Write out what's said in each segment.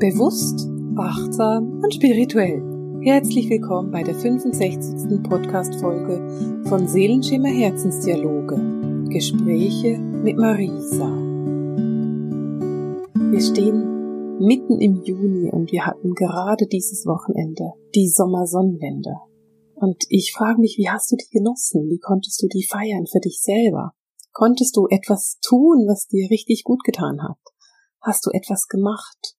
Bewusst, achtsam und spirituell. Herzlich willkommen bei der 65. Podcast-Folge von Seelenschimmer Herzensdialoge. Gespräche mit Marisa. Wir stehen mitten im Juni und wir hatten gerade dieses Wochenende die Sommersonnenwende. Und ich frage mich, wie hast du die genossen? Wie konntest du die feiern für dich selber? Konntest du etwas tun, was dir richtig gut getan hat? Hast du etwas gemacht,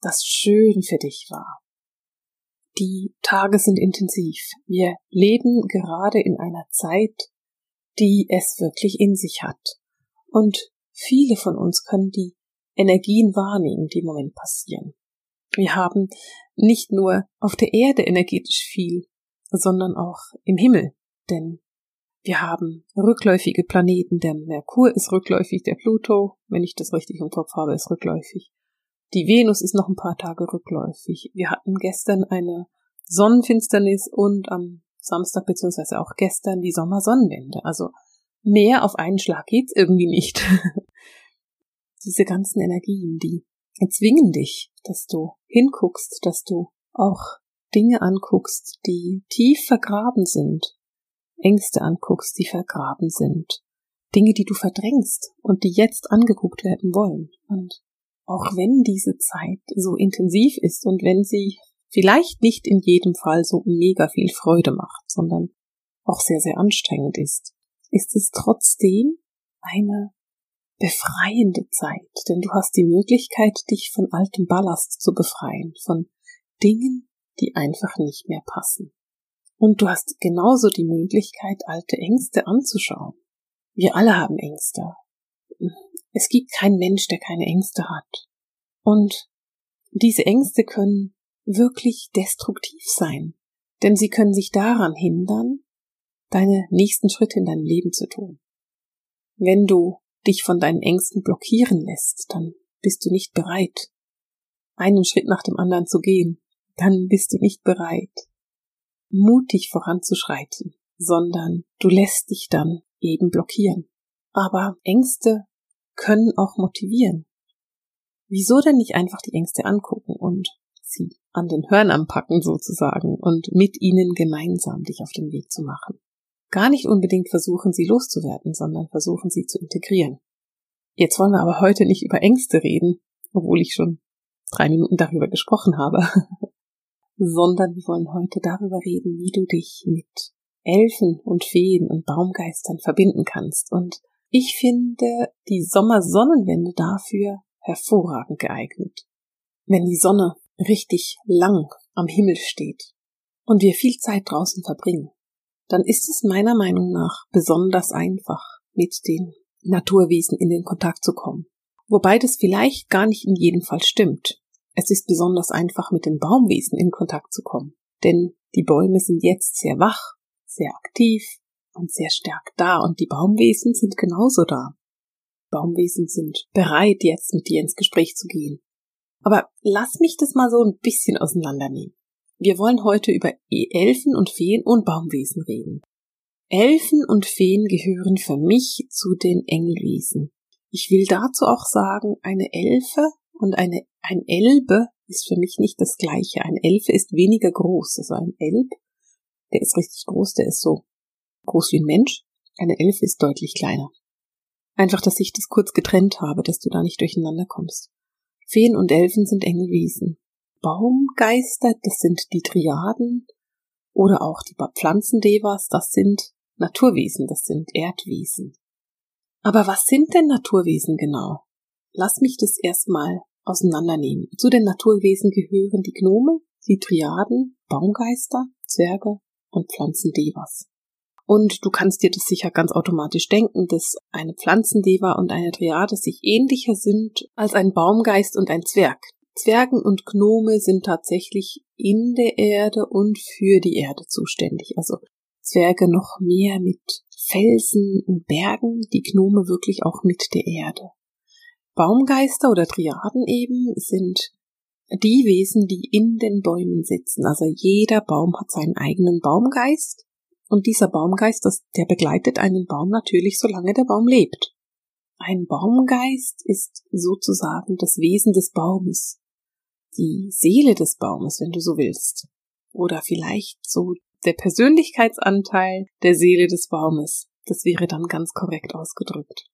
das schön für dich war. Die Tage sind intensiv. Wir leben gerade in einer Zeit, die es wirklich in sich hat. Und viele von uns können die Energien wahrnehmen, die im Moment passieren. Wir haben nicht nur auf der Erde energetisch viel, sondern auch im Himmel, denn wir haben rückläufige Planeten. Der Merkur ist rückläufig, der Pluto, wenn ich das richtig im Kopf habe, ist rückläufig. Die Venus ist noch ein paar Tage rückläufig. Wir hatten gestern eine Sonnenfinsternis und am Samstag beziehungsweise auch gestern die Sommersonnenwende. Also mehr auf einen Schlag geht's irgendwie nicht. Diese ganzen Energien, die zwingen dich, dass du hinguckst, dass du auch Dinge anguckst, die tief vergraben sind, Ängste anguckst, die vergraben sind, Dinge, die du verdrängst und die jetzt angeguckt werden wollen. Und auch wenn diese Zeit so intensiv ist und wenn sie vielleicht nicht in jedem Fall so mega viel Freude macht, sondern auch sehr, sehr anstrengend ist, ist es trotzdem eine befreiende Zeit, denn du hast die Möglichkeit, dich von altem Ballast zu befreien, von Dingen, die einfach nicht mehr passen. Und du hast genauso die Möglichkeit, alte Ängste anzuschauen. Wir alle haben Ängste. Es gibt keinen Mensch, der keine Ängste hat. Und diese Ängste können wirklich destruktiv sein, denn sie können sich daran hindern, deine nächsten Schritte in deinem Leben zu tun. Wenn du dich von deinen Ängsten blockieren lässt, dann bist du nicht bereit, einen Schritt nach dem anderen zu gehen, dann bist du nicht bereit, mutig voranzuschreiten, sondern du lässt dich dann eben blockieren. Aber Ängste können auch motivieren. Wieso denn nicht einfach die Ängste angucken und sie an den Hörnern packen sozusagen und mit ihnen gemeinsam dich auf den Weg zu machen? Gar nicht unbedingt versuchen, sie loszuwerden, sondern versuchen, sie zu integrieren. Jetzt wollen wir aber heute nicht über Ängste reden, obwohl ich schon drei Minuten darüber gesprochen habe, sondern wir wollen heute darüber reden, wie du dich mit Elfen und Feen und Baumgeistern verbinden kannst. Und ich finde die Sommersonnenwende dafür hervorragend geeignet. Wenn die Sonne richtig lang am Himmel steht und wir viel Zeit draußen verbringen, dann ist es meiner Meinung nach besonders einfach, mit den Naturwesen in den Kontakt zu kommen. Wobei das vielleicht gar nicht in jedem Fall stimmt. Es ist besonders einfach, mit den Baumwesen in Kontakt zu kommen. Denn die Bäume sind jetzt sehr wach, sehr aktiv und sehr stark da und die Baumwesen sind genauso da. Baumwesen sind bereit, jetzt mit dir ins Gespräch zu gehen. Aber lass mich das mal so ein bisschen auseinandernehmen. Wir wollen heute über Elfen und Feen und Baumwesen reden. Elfen und Feen gehören für mich zu den Engelwesen. Ich will dazu auch sagen, eine Elfe und eine, ein Elbe ist für mich nicht das gleiche. Ein Elfe ist weniger groß. Also ein Elb, der ist richtig groß, der ist so groß wie ein Mensch. Eine Elfe ist deutlich kleiner. Einfach, dass ich das kurz getrennt habe, dass du da nicht durcheinander kommst. Feen und Elfen sind Engelwesen. Baumgeister, das sind die Triaden oder auch die Pflanzendevas, das sind Naturwesen, das sind Erdwesen. Aber was sind denn Naturwesen genau? Lass mich das erstmal auseinandernehmen. Zu den Naturwesen gehören die Gnome, die Triaden, Baumgeister, Zwerge und Pflanzendevas. Und du kannst dir das sicher ganz automatisch denken, dass eine Pflanzendeva und eine Triade sich ähnlicher sind als ein Baumgeist und ein Zwerg. Zwergen und Gnome sind tatsächlich in der Erde und für die Erde zuständig. Also Zwerge noch mehr mit Felsen und Bergen, die Gnome wirklich auch mit der Erde. Baumgeister oder Triaden eben sind die Wesen, die in den Bäumen sitzen. Also jeder Baum hat seinen eigenen Baumgeist und dieser Baumgeist, das, der begleitet einen Baum natürlich, solange der Baum lebt. Ein Baumgeist ist sozusagen das Wesen des Baumes. die Seele des Baumes, wenn du so willst. Oder vielleicht so der Persönlichkeitsanteil der Seele des Baumes. Das wäre dann ganz korrekt ausgedrückt.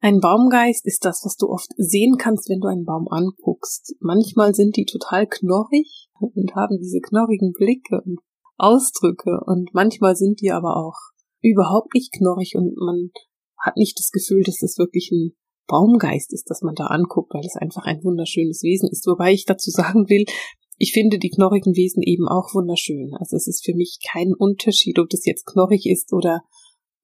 Ein Baumgeist ist das, was du oft sehen kannst, wenn du einen Baum anguckst. Manchmal sind die total knorrig und haben diese knorrigen Blicke und Ausdrücke und manchmal sind die aber auch überhaupt nicht knorrig und man hat nicht das Gefühl, dass das wirklich ein Baumgeist ist, das man da anguckt, weil es einfach ein wunderschönes Wesen ist. Wobei ich dazu sagen will, ich finde die knorrigen Wesen eben auch wunderschön. Also es ist für mich kein Unterschied, ob das jetzt knorrig ist oder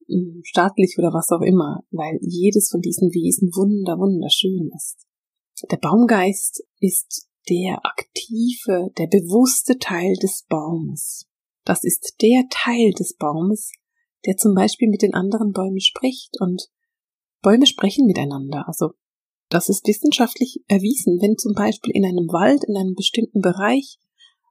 hm, staatlich oder was auch immer, weil jedes von diesen Wesen wunder, wunderschön ist. Der Baumgeist ist der aktive, der bewusste Teil des Baumes. Das ist der Teil des Baumes, der zum Beispiel mit den anderen Bäumen spricht und Bäume sprechen miteinander. Also das ist wissenschaftlich erwiesen. Wenn zum Beispiel in einem Wald, in einem bestimmten Bereich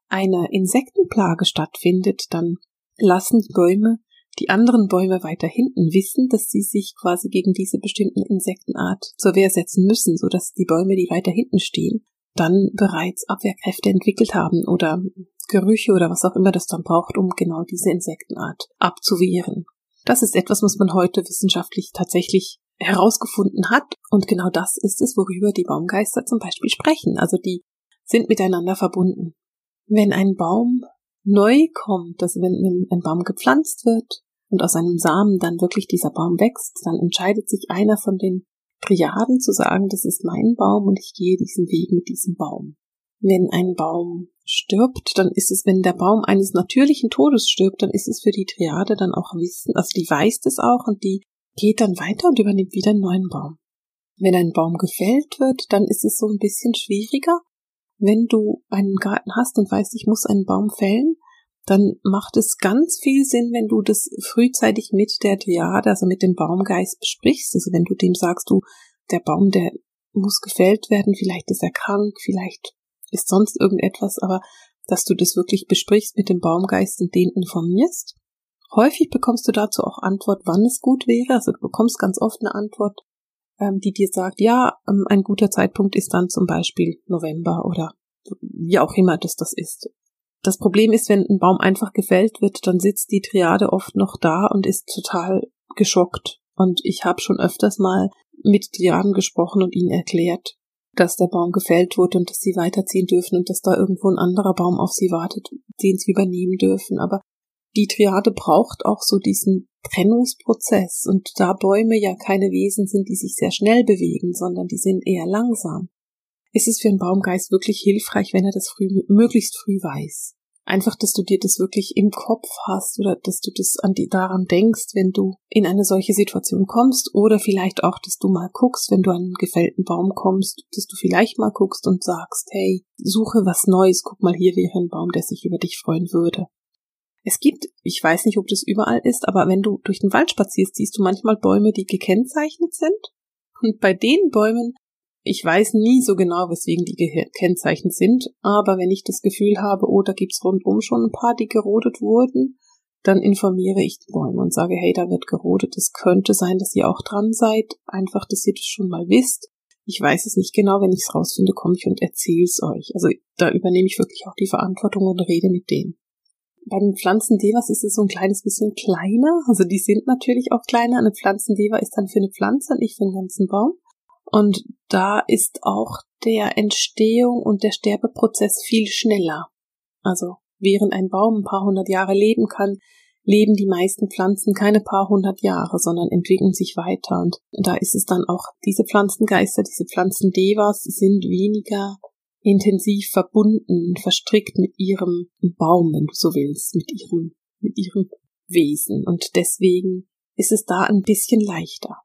eine Insektenplage stattfindet, dann lassen die Bäume die anderen Bäume weiter hinten wissen, dass sie sich quasi gegen diese bestimmten Insektenart zur Wehr setzen müssen, so dass die Bäume, die weiter hinten stehen, dann bereits Abwehrkräfte entwickelt haben oder Gerüche oder was auch immer das dann braucht, um genau diese Insektenart abzuwehren. Das ist etwas, was man heute wissenschaftlich tatsächlich herausgefunden hat. Und genau das ist es, worüber die Baumgeister zum Beispiel sprechen. Also die sind miteinander verbunden. Wenn ein Baum neu kommt, also wenn ein Baum gepflanzt wird und aus einem Samen dann wirklich dieser Baum wächst, dann entscheidet sich einer von den Triaden zu sagen, das ist mein Baum und ich gehe diesen Weg mit diesem Baum. Wenn ein Baum stirbt, dann ist es, wenn der Baum eines natürlichen Todes stirbt, dann ist es für die Triade dann auch Wissen, also die weiß das auch und die geht dann weiter und übernimmt wieder einen neuen Baum. Wenn ein Baum gefällt wird, dann ist es so ein bisschen schwieriger. Wenn du einen Garten hast und weißt, ich muss einen Baum fällen, dann macht es ganz viel Sinn, wenn du das frühzeitig mit der Triade, also mit dem Baumgeist besprichst. Also wenn du dem sagst, du, der Baum, der muss gefällt werden, vielleicht ist er krank, vielleicht ist sonst irgendetwas, aber dass du das wirklich besprichst mit dem Baumgeist und den informierst. Häufig bekommst du dazu auch Antwort, wann es gut wäre. Also du bekommst ganz oft eine Antwort, ähm, die dir sagt, ja, ähm, ein guter Zeitpunkt ist dann zum Beispiel November oder wie auch immer das das ist. Das Problem ist, wenn ein Baum einfach gefällt wird, dann sitzt die Triade oft noch da und ist total geschockt. Und ich habe schon öfters mal mit Triaden gesprochen und ihnen erklärt, dass der Baum gefällt wurde und dass sie weiterziehen dürfen und dass da irgendwo ein anderer Baum auf sie wartet, den sie übernehmen dürfen. Aber die Triade braucht auch so diesen Trennungsprozess und da Bäume ja keine Wesen sind, die sich sehr schnell bewegen, sondern die sind eher langsam, ist es für einen Baumgeist wirklich hilfreich, wenn er das früh, möglichst früh weiß. Einfach, dass du dir das wirklich im Kopf hast oder dass du das an die, daran denkst, wenn du in eine solche Situation kommst oder vielleicht auch, dass du mal guckst, wenn du an einen gefällten Baum kommst, dass du vielleicht mal guckst und sagst, hey, suche was Neues, guck mal, hier wäre ein Baum, der sich über dich freuen würde. Es gibt, ich weiß nicht, ob das überall ist, aber wenn du durch den Wald spazierst, siehst du manchmal Bäume, die gekennzeichnet sind. Und bei den Bäumen ich weiß nie so genau, weswegen die gekennzeichnet sind, aber wenn ich das Gefühl habe, oh, da gibt's rundum schon ein paar, die gerodet wurden, dann informiere ich die Bäume und sage, hey, da wird gerodet. Es könnte sein, dass ihr auch dran seid. Einfach, dass ihr das schon mal wisst. Ich weiß es nicht genau. Wenn ich es rausfinde, komme ich und erzähle es euch. Also da übernehme ich wirklich auch die Verantwortung und rede mit denen. Bei den Pflanzendevas ist es so ein kleines bisschen kleiner. Also die sind natürlich auch kleiner. Eine Pflanzendeva ist dann für eine Pflanze und nicht für einen ganzen Baum. Und da ist auch der Entstehung und der Sterbeprozess viel schneller. Also während ein Baum ein paar hundert Jahre leben kann, leben die meisten Pflanzen keine paar hundert Jahre, sondern entwickeln sich weiter. Und da ist es dann auch, diese Pflanzengeister, diese Pflanzendevas sind weniger intensiv verbunden, verstrickt mit ihrem Baum, wenn du so willst, mit ihrem, mit ihrem Wesen. Und deswegen ist es da ein bisschen leichter.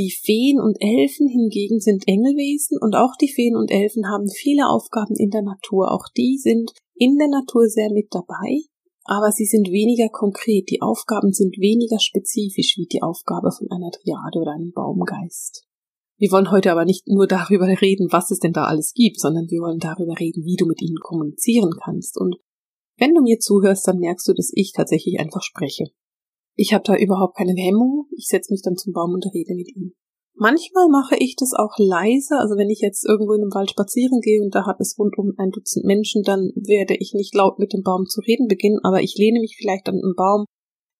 Die Feen und Elfen hingegen sind Engelwesen und auch die Feen und Elfen haben viele Aufgaben in der Natur. Auch die sind in der Natur sehr mit dabei, aber sie sind weniger konkret. Die Aufgaben sind weniger spezifisch wie die Aufgabe von einer Triade oder einem Baumgeist. Wir wollen heute aber nicht nur darüber reden, was es denn da alles gibt, sondern wir wollen darüber reden, wie du mit ihnen kommunizieren kannst. Und wenn du mir zuhörst, dann merkst du, dass ich tatsächlich einfach spreche. Ich habe da überhaupt keine Hemmung. Ich setze mich dann zum Baum und rede mit ihm. Manchmal mache ich das auch leise, also wenn ich jetzt irgendwo in einem Wald spazieren gehe und da hat es rundum ein Dutzend Menschen, dann werde ich nicht laut mit dem Baum zu reden beginnen, aber ich lehne mich vielleicht an einen Baum.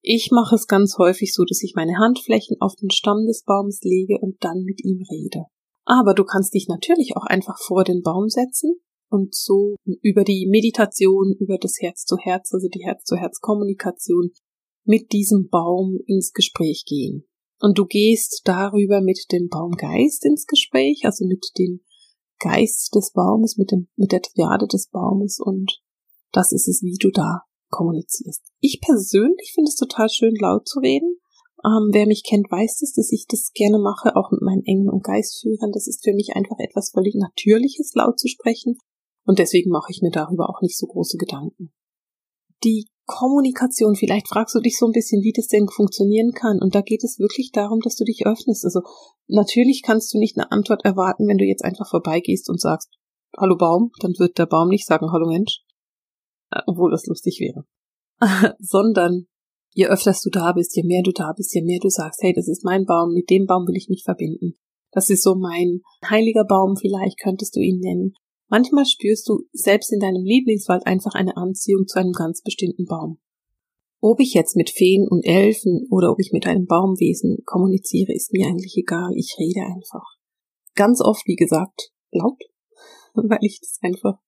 Ich mache es ganz häufig so, dass ich meine Handflächen auf den Stamm des Baums lege und dann mit ihm rede. Aber du kannst dich natürlich auch einfach vor den Baum setzen und so über die Meditation, über das Herz zu Herz, also die Herz zu Herz Kommunikation mit diesem Baum ins Gespräch gehen. Und du gehst darüber mit dem Baumgeist ins Gespräch, also mit dem Geist des Baumes, mit dem, mit der Triade des Baumes und das ist es, wie du da kommunizierst. Ich persönlich finde es total schön, laut zu reden. Ähm, wer mich kennt, weiß es, dass ich das gerne mache, auch mit meinen Engeln und Geistführern. Das ist für mich einfach etwas völlig Natürliches, laut zu sprechen. Und deswegen mache ich mir darüber auch nicht so große Gedanken. Die Kommunikation, vielleicht fragst du dich so ein bisschen, wie das denn funktionieren kann. Und da geht es wirklich darum, dass du dich öffnest. Also natürlich kannst du nicht eine Antwort erwarten, wenn du jetzt einfach vorbeigehst und sagst, Hallo Baum, dann wird der Baum nicht sagen, Hallo Mensch, äh, obwohl das lustig wäre. Sondern je öfter du da bist, je mehr du da bist, je mehr du sagst, hey, das ist mein Baum, mit dem Baum will ich mich verbinden. Das ist so mein heiliger Baum, vielleicht könntest du ihn nennen. Manchmal spürst du selbst in deinem Lieblingswald einfach eine Anziehung zu einem ganz bestimmten Baum. Ob ich jetzt mit Feen und Elfen oder ob ich mit einem Baumwesen kommuniziere, ist mir eigentlich egal. Ich rede einfach. Ganz oft, wie gesagt, laut, weil ich das einfach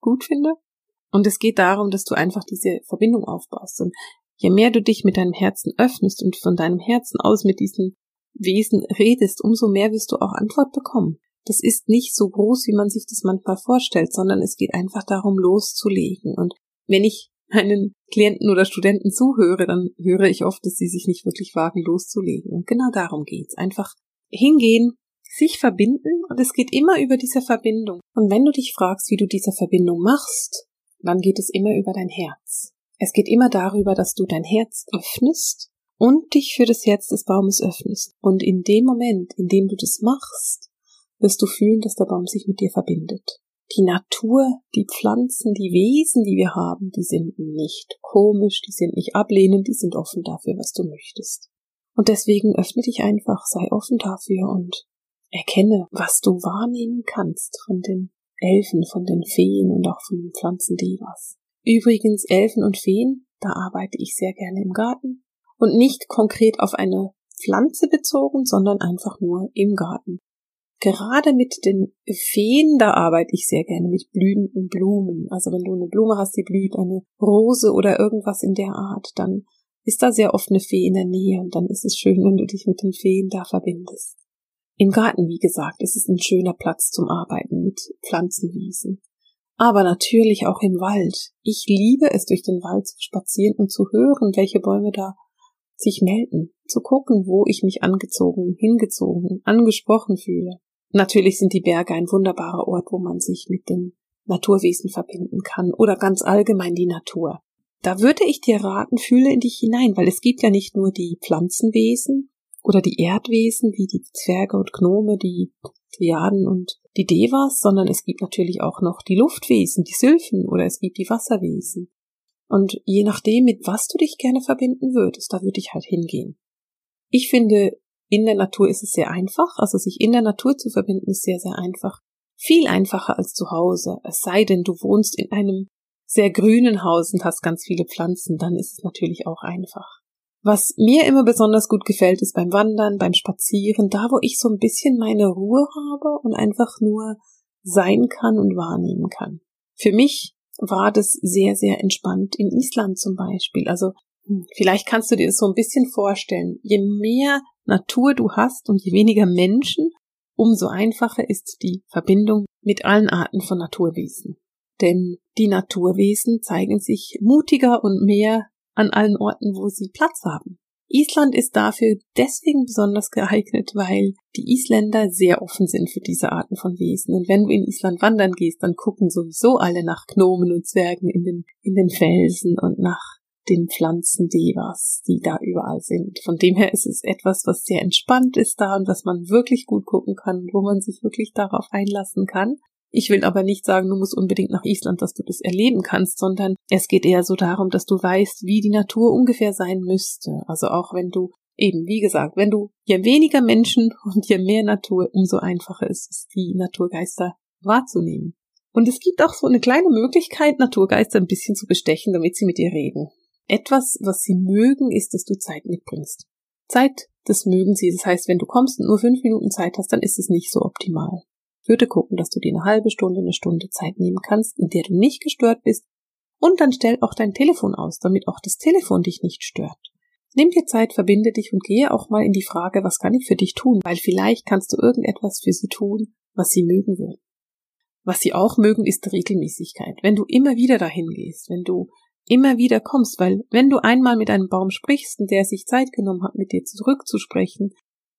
gut finde. Und es geht darum, dass du einfach diese Verbindung aufbaust. Und je mehr du dich mit deinem Herzen öffnest und von deinem Herzen aus mit diesen Wesen redest, umso mehr wirst du auch Antwort bekommen das ist nicht so groß, wie man sich das manchmal vorstellt, sondern es geht einfach darum, loszulegen. Und wenn ich meinen Klienten oder Studenten zuhöre, dann höre ich oft, dass sie sich nicht wirklich wagen, loszulegen. Und genau darum geht's. Einfach hingehen, sich verbinden und es geht immer über diese Verbindung. Und wenn du dich fragst, wie du diese Verbindung machst, dann geht es immer über dein Herz. Es geht immer darüber, dass du dein Herz öffnest und dich für das Herz des Baumes öffnest. Und in dem Moment, in dem du das machst, wirst du fühlen, dass der Baum sich mit dir verbindet. Die Natur, die Pflanzen, die Wesen, die wir haben, die sind nicht komisch, die sind nicht ablehnend, die sind offen dafür, was du möchtest. Und deswegen öffne dich einfach, sei offen dafür und erkenne, was du wahrnehmen kannst von den Elfen, von den Feen und auch von den Pflanzen Devas. Übrigens, Elfen und Feen, da arbeite ich sehr gerne im Garten und nicht konkret auf eine Pflanze bezogen, sondern einfach nur im Garten. Gerade mit den Feen, da arbeite ich sehr gerne mit blühenden Blumen. Also wenn du eine Blume hast, die blüht, eine Rose oder irgendwas in der Art, dann ist da sehr oft eine Fee in der Nähe und dann ist es schön, wenn du dich mit den Feen da verbindest. Im Garten, wie gesagt, ist es ein schöner Platz zum Arbeiten mit Pflanzenwiesen. Aber natürlich auch im Wald. Ich liebe es, durch den Wald zu spazieren und zu hören, welche Bäume da sich melden, zu gucken, wo ich mich angezogen, hingezogen, angesprochen fühle. Natürlich sind die Berge ein wunderbarer Ort, wo man sich mit den Naturwesen verbinden kann oder ganz allgemein die Natur. Da würde ich dir raten, fühle in dich hinein, weil es gibt ja nicht nur die Pflanzenwesen oder die Erdwesen wie die Zwerge und Gnome, die Triaden und die Devas, sondern es gibt natürlich auch noch die Luftwesen, die Sylphen oder es gibt die Wasserwesen. Und je nachdem, mit was du dich gerne verbinden würdest, da würde ich halt hingehen. Ich finde, in der Natur ist es sehr einfach, also sich in der Natur zu verbinden ist sehr, sehr einfach. Viel einfacher als zu Hause. Es sei denn, du wohnst in einem sehr grünen Haus und hast ganz viele Pflanzen, dann ist es natürlich auch einfach. Was mir immer besonders gut gefällt, ist beim Wandern, beim Spazieren, da wo ich so ein bisschen meine Ruhe habe und einfach nur sein kann und wahrnehmen kann. Für mich war das sehr, sehr entspannt in Island zum Beispiel. Also hm, vielleicht kannst du dir das so ein bisschen vorstellen. Je mehr Natur du hast und je weniger Menschen, umso einfacher ist die Verbindung mit allen Arten von Naturwesen. Denn die Naturwesen zeigen sich mutiger und mehr an allen Orten, wo sie Platz haben. Island ist dafür deswegen besonders geeignet, weil die Isländer sehr offen sind für diese Arten von Wesen. Und wenn du in Island wandern gehst, dann gucken sowieso alle nach Gnomen und Zwergen in den, in den Felsen und nach den Pflanzen Devas, die da überall sind. Von dem her ist es etwas, was sehr entspannt ist da und was man wirklich gut gucken kann, wo man sich wirklich darauf einlassen kann. Ich will aber nicht sagen, du musst unbedingt nach Island, dass du das erleben kannst, sondern es geht eher so darum, dass du weißt, wie die Natur ungefähr sein müsste. Also auch wenn du Eben, wie gesagt, wenn du je weniger Menschen und je mehr Natur, umso einfacher ist es, die Naturgeister wahrzunehmen. Und es gibt auch so eine kleine Möglichkeit, Naturgeister ein bisschen zu bestechen, damit sie mit dir reden. Etwas, was sie mögen, ist, dass du Zeit mitbringst. Zeit, das mögen sie. Das heißt, wenn du kommst und nur fünf Minuten Zeit hast, dann ist es nicht so optimal. Würde gucken, dass du dir eine halbe Stunde, eine Stunde Zeit nehmen kannst, in der du nicht gestört bist. Und dann stell auch dein Telefon aus, damit auch das Telefon dich nicht stört. Nimm dir Zeit, verbinde dich und gehe auch mal in die Frage, was kann ich für dich tun, weil vielleicht kannst du irgendetwas für sie tun, was sie mögen würden. Was sie auch mögen, ist Regelmäßigkeit. Wenn du immer wieder dahin gehst, wenn du immer wieder kommst, weil wenn du einmal mit einem Baum sprichst und der sich Zeit genommen hat, mit dir zurückzusprechen,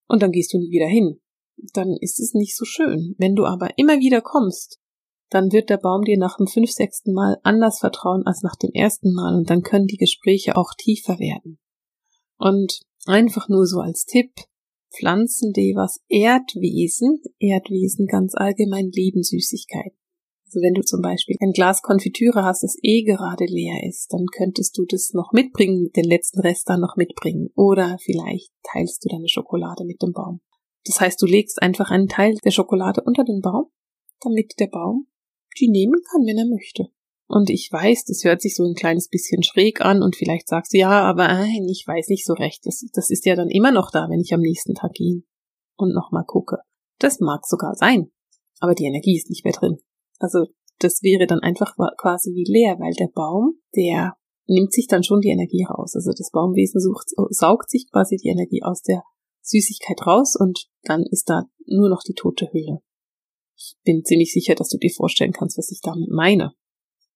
und dann gehst du nie wieder hin, dann ist es nicht so schön. Wenn du aber immer wieder kommst, dann wird der Baum dir nach dem fünf, sechsten Mal anders vertrauen als nach dem ersten Mal und dann können die Gespräche auch tiefer werden. Und einfach nur so als Tipp, Pflanzendevas Erdwesen, Erdwesen ganz allgemein lieben Süßigkeiten. Also wenn du zum Beispiel ein Glas Konfitüre hast, das eh gerade leer ist, dann könntest du das noch mitbringen, den letzten Rest dann noch mitbringen. Oder vielleicht teilst du deine Schokolade mit dem Baum. Das heißt, du legst einfach einen Teil der Schokolade unter den Baum, damit der Baum die nehmen kann, wenn er möchte. Und ich weiß, das hört sich so ein kleines bisschen schräg an und vielleicht sagst du, ja, aber nein, ich weiß nicht so recht. Das, das ist ja dann immer noch da, wenn ich am nächsten Tag gehe und nochmal gucke. Das mag sogar sein, aber die Energie ist nicht mehr drin. Also das wäre dann einfach quasi wie leer, weil der Baum, der nimmt sich dann schon die Energie raus. Also das Baumwesen sucht, saugt sich quasi die Energie aus der Süßigkeit raus und dann ist da nur noch die tote Hülle. Ich bin ziemlich sicher, dass du dir vorstellen kannst, was ich damit meine.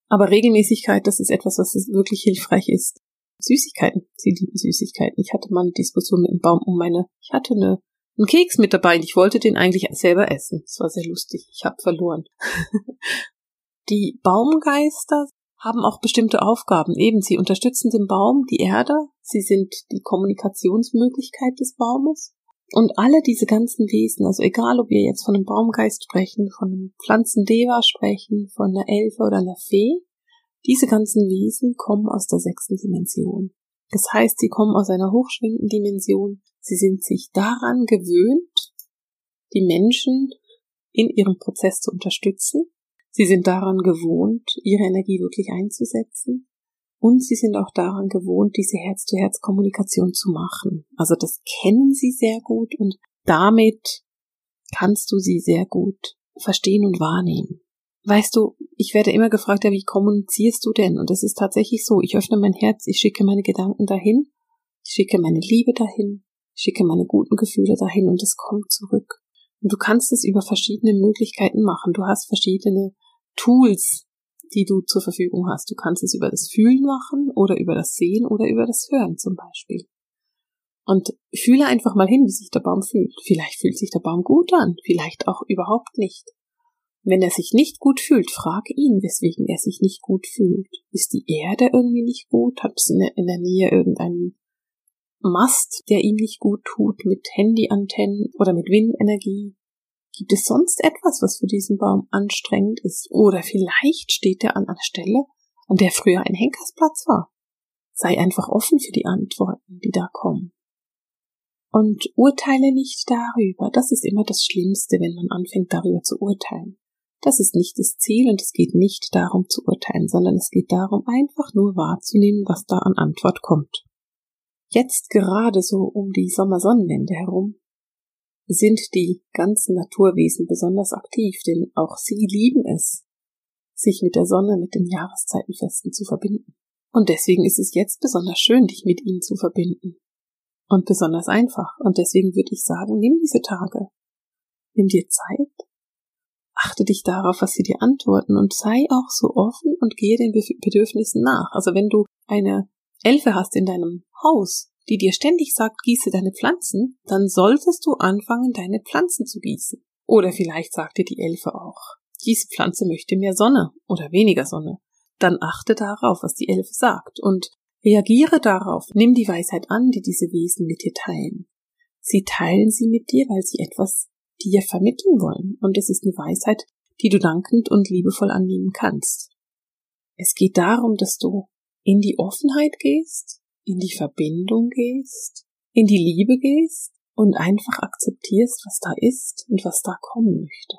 Aber Regelmäßigkeit, das ist etwas, was wirklich hilfreich ist. Süßigkeiten, sie lieben Süßigkeiten. Ich hatte mal eine Diskussion mit dem Baum um meine, ich hatte eine, einen Keks mit dabei und ich wollte den eigentlich selber essen. Das war sehr lustig. Ich habe verloren. die Baumgeister haben auch bestimmte Aufgaben. Eben, sie unterstützen den Baum, die Erde, sie sind die Kommunikationsmöglichkeit des Baumes. Und alle diese ganzen Wesen, also egal ob wir jetzt von einem Baumgeist sprechen, von einem Pflanzendeva sprechen, von einer Elfe oder einer Fee, diese ganzen Wesen kommen aus der sechsten Dimension. Das heißt, sie kommen aus einer hochschwingenden Dimension. Sie sind sich daran gewöhnt, die Menschen in ihrem Prozess zu unterstützen Sie sind daran gewohnt, ihre Energie wirklich einzusetzen. Und sie sind auch daran gewohnt, diese Herz-zu-Herz-Kommunikation zu machen. Also das kennen sie sehr gut und damit kannst du sie sehr gut verstehen und wahrnehmen. Weißt du, ich werde immer gefragt, ja, wie kommunizierst du denn? Und es ist tatsächlich so, ich öffne mein Herz, ich schicke meine Gedanken dahin, ich schicke meine Liebe dahin, schicke meine guten Gefühle dahin und es kommt zurück. Und du kannst es über verschiedene Möglichkeiten machen. Du hast verschiedene Tools, die du zur Verfügung hast. Du kannst es über das Fühlen machen oder über das Sehen oder über das Hören zum Beispiel. Und fühle einfach mal hin, wie sich der Baum fühlt. Vielleicht fühlt sich der Baum gut an, vielleicht auch überhaupt nicht. Wenn er sich nicht gut fühlt, frag ihn, weswegen er sich nicht gut fühlt. Ist die Erde irgendwie nicht gut? Hat es in der Nähe irgendeinen Mast, der ihm nicht gut tut, mit Handyantennen oder mit Windenergie? Gibt es sonst etwas, was für diesen Baum anstrengend ist? Oder vielleicht steht er an einer Stelle, an der früher ein Henkersplatz war. Sei einfach offen für die Antworten, die da kommen. Und urteile nicht darüber. Das ist immer das Schlimmste, wenn man anfängt darüber zu urteilen. Das ist nicht das Ziel und es geht nicht darum zu urteilen, sondern es geht darum, einfach nur wahrzunehmen, was da an Antwort kommt. Jetzt gerade so um die Sommersonnenwende herum sind die ganzen Naturwesen besonders aktiv, denn auch sie lieben es, sich mit der Sonne, mit den Jahreszeitenfesten zu verbinden. Und deswegen ist es jetzt besonders schön, dich mit ihnen zu verbinden. Und besonders einfach. Und deswegen würde ich sagen, nimm diese Tage. Nimm dir Zeit. Achte dich darauf, was sie dir antworten und sei auch so offen und gehe den Bedürfnissen nach. Also wenn du eine Elfe hast in deinem Haus, die dir ständig sagt, gieße deine Pflanzen, dann solltest du anfangen, deine Pflanzen zu gießen. Oder vielleicht sagt dir die Elfe auch, diese Pflanze möchte mehr Sonne oder weniger Sonne. Dann achte darauf, was die Elfe sagt und reagiere darauf. Nimm die Weisheit an, die diese Wesen mit dir teilen. Sie teilen sie mit dir, weil sie etwas dir vermitteln wollen. Und es ist eine Weisheit, die du dankend und liebevoll annehmen kannst. Es geht darum, dass du in die Offenheit gehst, in die Verbindung gehst, in die Liebe gehst und einfach akzeptierst, was da ist und was da kommen möchte.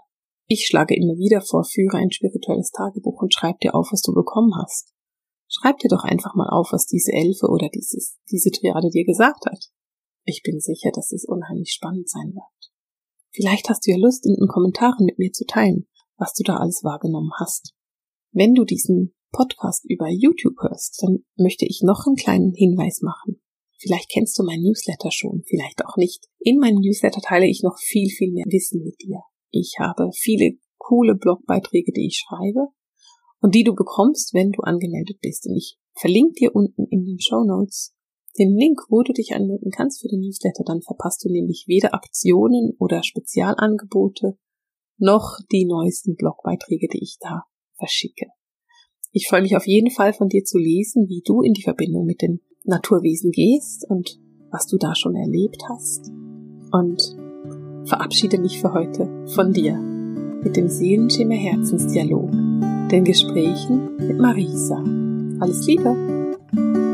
Ich schlage immer wieder vor, führe ein spirituelles Tagebuch und schreib dir auf, was du bekommen hast. Schreib dir doch einfach mal auf, was diese Elfe oder dieses, diese Triade dir gesagt hat. Ich bin sicher, dass es unheimlich spannend sein wird. Vielleicht hast du ja Lust, in den Kommentaren mit mir zu teilen, was du da alles wahrgenommen hast. Wenn du diesen Podcast über YouTube hörst, dann möchte ich noch einen kleinen Hinweis machen. Vielleicht kennst du mein Newsletter schon, vielleicht auch nicht. In meinem Newsletter teile ich noch viel, viel mehr Wissen mit dir. Ich habe viele coole Blogbeiträge, die ich schreibe und die du bekommst, wenn du angemeldet bist. Und ich verlinke dir unten in den Show Notes den Link, wo du dich anmelden kannst für den Newsletter. Dann verpasst du nämlich weder Aktionen oder Spezialangebote noch die neuesten Blogbeiträge, die ich da verschicke. Ich freue mich auf jeden Fall von dir zu lesen, wie du in die Verbindung mit den Naturwesen gehst und was du da schon erlebt hast. Und verabschiede mich für heute von dir mit dem Seelenschimmer Herzensdialog, den Gesprächen mit Marisa. Alles Liebe!